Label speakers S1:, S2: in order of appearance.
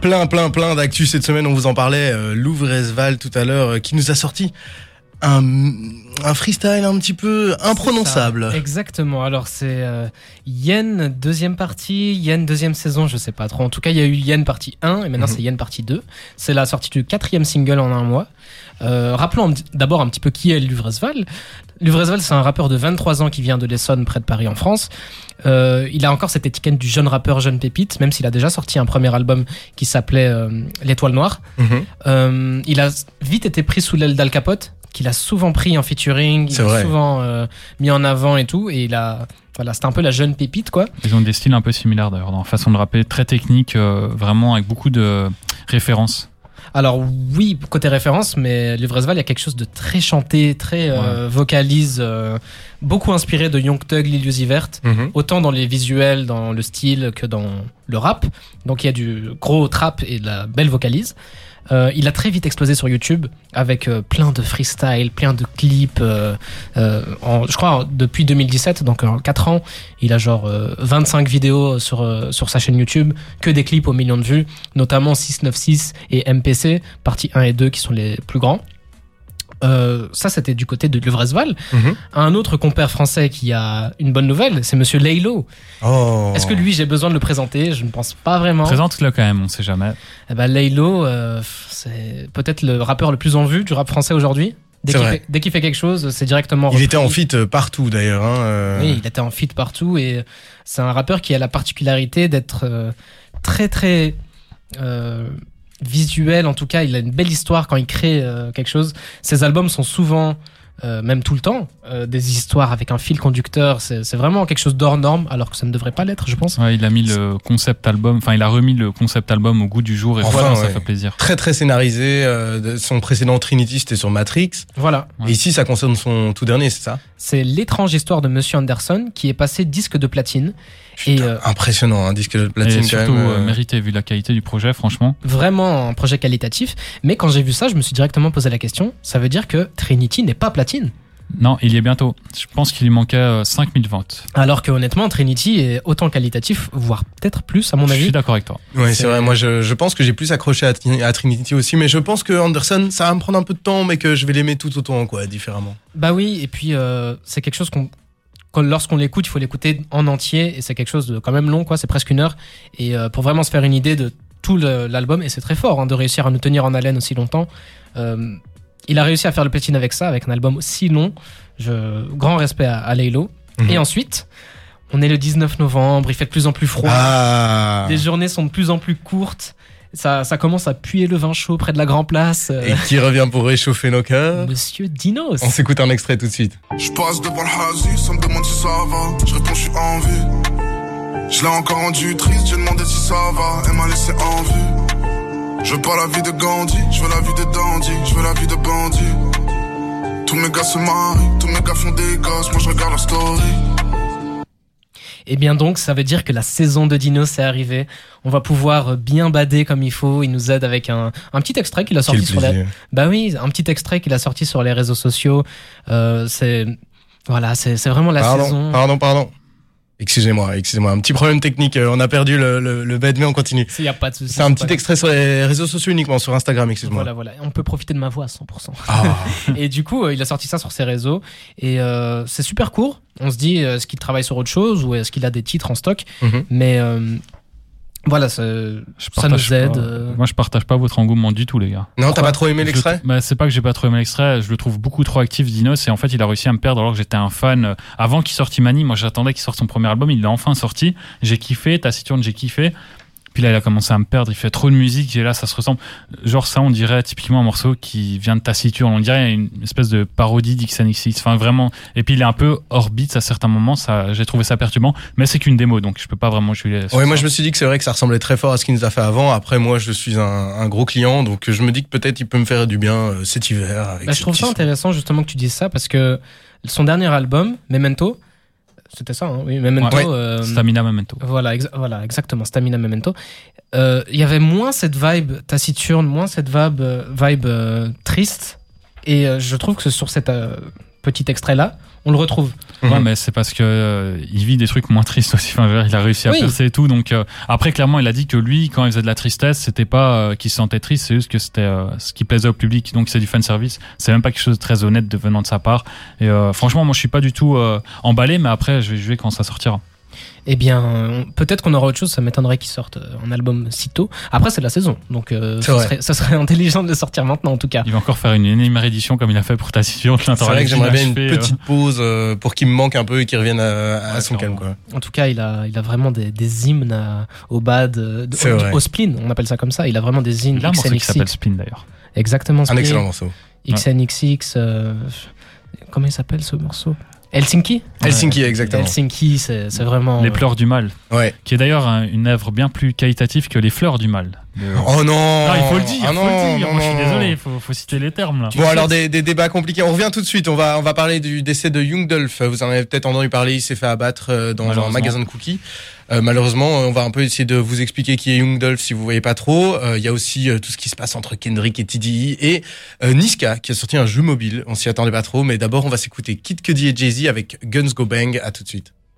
S1: Plein, plein, plein d'actu cette semaine. On vous en parlait. Euh, Louvre-Esval tout à l'heure, euh, qui nous a sorti un, un freestyle un petit peu imprononçable.
S2: Ça, exactement. Alors c'est euh, Yen deuxième partie, Yen deuxième saison, je sais pas trop. En tout cas, il y a eu Yen partie 1 et maintenant
S1: Mhm.
S2: c'est Yen partie 2. C'est la sortie du quatrième single en un mois. Euh, rappelons d'abord un petit peu qui est Luvresval. Luvresval, c'est un rappeur de 23 ans qui vient de l'Essonne, près de Paris, en France. Euh, il a encore cette étiquette du jeune rappeur, jeune pépite, même s'il a déjà sorti un premier album qui s'appelait euh, L'Étoile Noire.
S1: Mhm.
S2: Euh, il a vite été pris sous l'aile d'Al Capote, qu'il a souvent pris en featuring, il a souvent euh, mis en avant et tout. Et il a, voilà, c'était un peu la jeune pépite, quoi.
S3: Ils ont des styles un peu similaires d'ailleurs, dans la façon de rapper, très technique, euh, vraiment avec beaucoup de références.
S2: Alors oui, côté référence, mais Livresval, il y a quelque chose de très chanté, très euh, vocalise, euh, beaucoup inspiré de Young Thug, Lil Uzi Vert,
S1: Mhm.
S2: autant dans les visuels, dans le style que dans le rap. Donc il y a du gros trap et de la belle vocalise. Euh, il a très vite explosé sur YouTube avec euh, plein de freestyle, plein de clips. euh, euh, je crois depuis 2017, donc en 4 ans, il a genre euh, 25 vidéos sur, euh, sur sa chaîne YouTube, que des clips aux millions de vues, notamment 696 et MPC, partie 1 et 2 qui sont les plus grands. Euh, ça, c'était du côté de Levresval.
S1: Mhm.
S2: Un autre compère français qui a une bonne nouvelle, c'est Monsieur Laylo.
S1: Oh.
S2: Est-ce que lui, j'ai besoin de le présenter? Je ne pense pas vraiment.
S3: Présente-le quand même, on sait jamais.
S2: Eh ben, Laylo, euh, c'est peut-être le rappeur le plus en vue du rap français aujourd'hui. Dès qu'il fait, quelque chose, c'est directement.
S1: Il était en
S2: repris.
S1: fit partout d'ailleurs. Hein, euh.
S2: Oui, il était en feat partout et c'est un rappeur qui a la particularité d'être euh, très très euh, visuel. En tout cas, il a une belle histoire quand il crée euh, quelque chose. Ses albums sont souvent, euh, même tout le temps, euh, des histoires avec un fil conducteur. C'est vraiment quelque chose d'hors norme, alors que ça ne devrait pas l'être, je pense.
S3: Ouais, il a mis le concept album, enfin il a remis le concept album au goût du jour et
S1: Enfin,
S3: franchement, ça
S1: ouais.
S3: fait plaisir.
S1: Très très scénarisé. euh, son précédent Trinity c'était sur Matrix.
S2: Voilà.
S3: Ouais.
S1: Et ici ça concerne son tout dernier, c'est ça?
S2: C'est l'étrange histoire de Monsieur Anderson qui est passé disque de platine. Et
S1: Putain,
S2: euh,
S1: Impressionnant, un disque de platine
S3: et
S1: quand
S3: surtout
S1: même.
S3: mérité vu la qualité du projet, franchement.
S2: vraiment un projet qualitatif. Mais quand j'ai vu ça, je me suis directement posé la question. Ça veut dire que Trinity n'est pas platine.
S3: Non, il y est bientôt. Je pense qu'il lui manquait euh, 5000 ventes.
S2: Alors que honnêtement, Trinity est autant qualitatif, voire peut-être plus à mon
S3: Je
S2: avis.
S3: suis d'accord avec toi.
S1: Ouais, c'est vrai. Moi, je, je pense que j'ai plus accroché à, Trin- à Trinity aussi, mais je pense que Anderson, ça va me prendre un peu de temps, mais que je vais l'aimer tout autant, quoi, différemment.
S2: Bah oui, et puis euh, c'est quelque chose qu'on quand- lorsqu'on l'écoute, il faut l'écouter en entier et c'est quelque chose de quand même long, quoi. C'est presque une heure et euh, pour vraiment se faire une idée de tout l'album et c'est très fort hein, de réussir à nous tenir en haleine aussi longtemps. Euh, il a réussi à faire le platine avec ça, avec un album aussi long. Je, grand respect à, à Laylo.
S1: Mhm.
S2: Et ensuite, on est le 19 novembre, il fait de plus en plus froid.
S1: Ah
S2: Les journées sont de plus en plus courtes. Ça, ça commence à puer le vin chaud près de la Grand Place.
S1: Et qui revient pour réchauffer nos cœurs?
S2: Monsieur Dinos.
S1: On s'écoute un extrait tout de suite.
S4: Je passe devant le ça me demande si ça va. Je réponds, je suis en vue. Je l'ai encore rendu triste, j'ai demandé si ça va. Elle m'a laissé en vue. Je veux pas la vie de Gandhi, je veux la vie de Dandy, je veux la vie de bandit. Tous mes gars se marient, tous mes gars font des gosses, moi je regarde leur story.
S2: Et Eh bien donc, ça veut dire que la saison de Dinos est arrivée. On va pouvoir bien bader comme il faut. Il nous aide avec un, un petit extrait qu'il a sorti
S1: Quel
S2: sur les... Bah oui, un petit extrait qu'il a sorti sur les réseaux sociaux. Euh, c'est voilà, c'est c'est vraiment la
S1: Pardon,
S2: saison.
S1: pardon, pardon. Excusez-moi, excusez-moi. Un petit problème technique. euh, On a perdu le, le, le bed, mais on continue.
S2: Il y a pas de souci.
S1: C'est un petit
S2: grave.
S1: extrait sur les réseaux sociaux uniquement, sur Instagram, excuse-moi.
S2: Voilà, voilà. On peut profiter de ma voix à 100%.
S1: Ah,
S2: et du coup, euh, il a sorti ça sur ses réseaux. Et euh, c'est super court. On se dit, est-ce qu'il travaille sur autre chose ou est-ce qu'il a des titres en stock?
S1: Mhm.
S2: Mais euh, voilà, ça,
S3: Je
S2: ça
S3: partage
S2: nous aide.
S3: pas-
S2: euh.
S3: Moi, je partage pas votre engouement du tout, les gars.
S1: Non, t'as pas trop aimé l'extrait
S3: le- bah, C'est pas que j'ai pas trop aimé l'extrait, je le trouve beaucoup trop actif, Dinos, et en fait, il a réussi à me perdre alors que j'étais un fan. euh, Avant qu'il sorte Imani, moi j'attendais qu'il sorte son premier album, il l'a enfin sorti. J'ai kiffé, Taciturne, j'ai kiffé. Puis là, il a commencé à me perdre, il fait trop de musique, et là, ça se ressemble. Genre, ça, on dirait typiquement un morceau qui vient de Taciturne, on dirait une espèce de parodie d'XNXX. Enfin, vraiment. Et puis, il est un peu hors beat à certains moments, ça, j'ai trouvé ça perturbant, mais c'est qu'une démo, donc je peux pas vraiment jouer. sur
S1: Ouais, moi
S3: ça.
S1: je me suis dit que c'est vrai que ça ressemblait très fort à ce qu'il nous a fait avant. Après, moi je suis un, un gros client, donc je me dis que peut-être il peut me faire du bien euh, cet hiver. Avec
S2: Bah, je trouve ça intéressant justement que tu dises ça parce que son dernier album, Memento, c'était ça, hein, oui, Memento.
S1: Ouais.
S2: euh,
S3: Stamina Memento.
S2: Voilà, exa- voilà, exactement, Stamina Memento. Euh, Il y avait moins cette vibe taciturne, moins cette vibe, euh, vibe euh, triste. Et je trouve que sur cet, euh, petit extrait là, on le retrouve.
S3: Ouais,
S1: Mhm.
S3: mais c'est parce que euh, il vit des trucs moins tristes aussi. Enfin, il a réussi à
S2: Oui.
S3: percer et tout. Donc euh, après, clairement, il a dit que lui, quand il faisait de la tristesse, c'était pas euh, qu'il se sentait triste, c'est juste que c'était euh, ce qui plaisait au public. Donc c'est du fan service. C'est même pas quelque chose de très honnête de venant de sa part. Et euh, franchement, moi, je suis pas du tout euh, emballé, mais après, je vais jouer quand ça sortira.
S2: Eh bien, peut-être qu'on aura autre chose, ça m'étonnerait qu'il sorte euh, un album si tôt. Après, c'est la saison, donc euh, ça, serait, ça serait intelligent de le sortir maintenant en tout cas.
S3: Il va encore faire une énième réédition comme il a fait pour Taciturne.
S1: C'est vrai que j'aimerais bien une petite pause euh, pour qu'il me manque un peu et qu'il revienne à, à
S3: Ouais,
S1: son calme. Quoi.
S2: En tout cas, il a, il a vraiment des, des hymnes à- au bad, de- au, au spleen, on appelle ça comme ça. Il a vraiment des hymnes
S3: Il a un morceau qui s'appelle Spin d'ailleurs.
S2: Exactement.
S1: Un
S2: spleen,
S1: excellent morceau.
S2: XNXX. euh, comment il s'appelle ce morceau? Helsinki
S1: Helsinki, exactement.
S2: Helsinki, c'est vraiment.
S3: Les
S2: euh,
S3: pleurs du mal,
S1: Ouais.
S3: qui est d'ailleurs un- une œuvre bien plus qualitative que Les fleurs du mal. De-
S1: Oh non
S3: Ah, il faut le dire,
S1: Ah
S3: faut
S1: non,
S3: le dire.
S1: non,
S3: Moi, je suis
S1: non,
S3: désolé,
S1: non.
S3: il faut, faut citer les termes là.
S1: Bon alors des, des débats compliqués. On revient tout de suite. On va on va parler du décès de Young Dolph. Vous en avez peut-être entendu parler. Il s'est fait abattre euh, dans un magasin de cookies. Euh, malheureusement, euh, on va un peu essayer de vous expliquer qui est Young Dolph si vous voyez pas trop. Euh, Il y a aussi euh, tout ce qui se passe entre Kendrick et TDI et euh, Niska qui a sorti un jeu mobile. On s'y attendait pas trop, mais d'abord on va s'écouter Kid Cudi et Jay Z avec Guns Go Bang. À tout de suite.